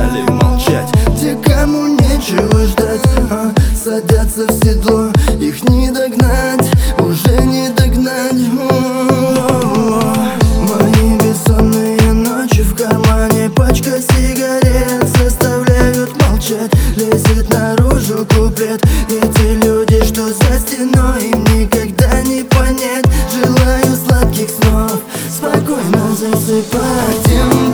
стали молчать. Те, кому нечего ждать, а садятся в седло Их не догнать, уже не догнать. О -о -о. Мои бессонные ночи в кармане Пачка сигарет заставляют молчать. Лезет наружу куплет Эти люди, что за стеной Им никогда не понять. Желаю сладких снов Спокойно засыпать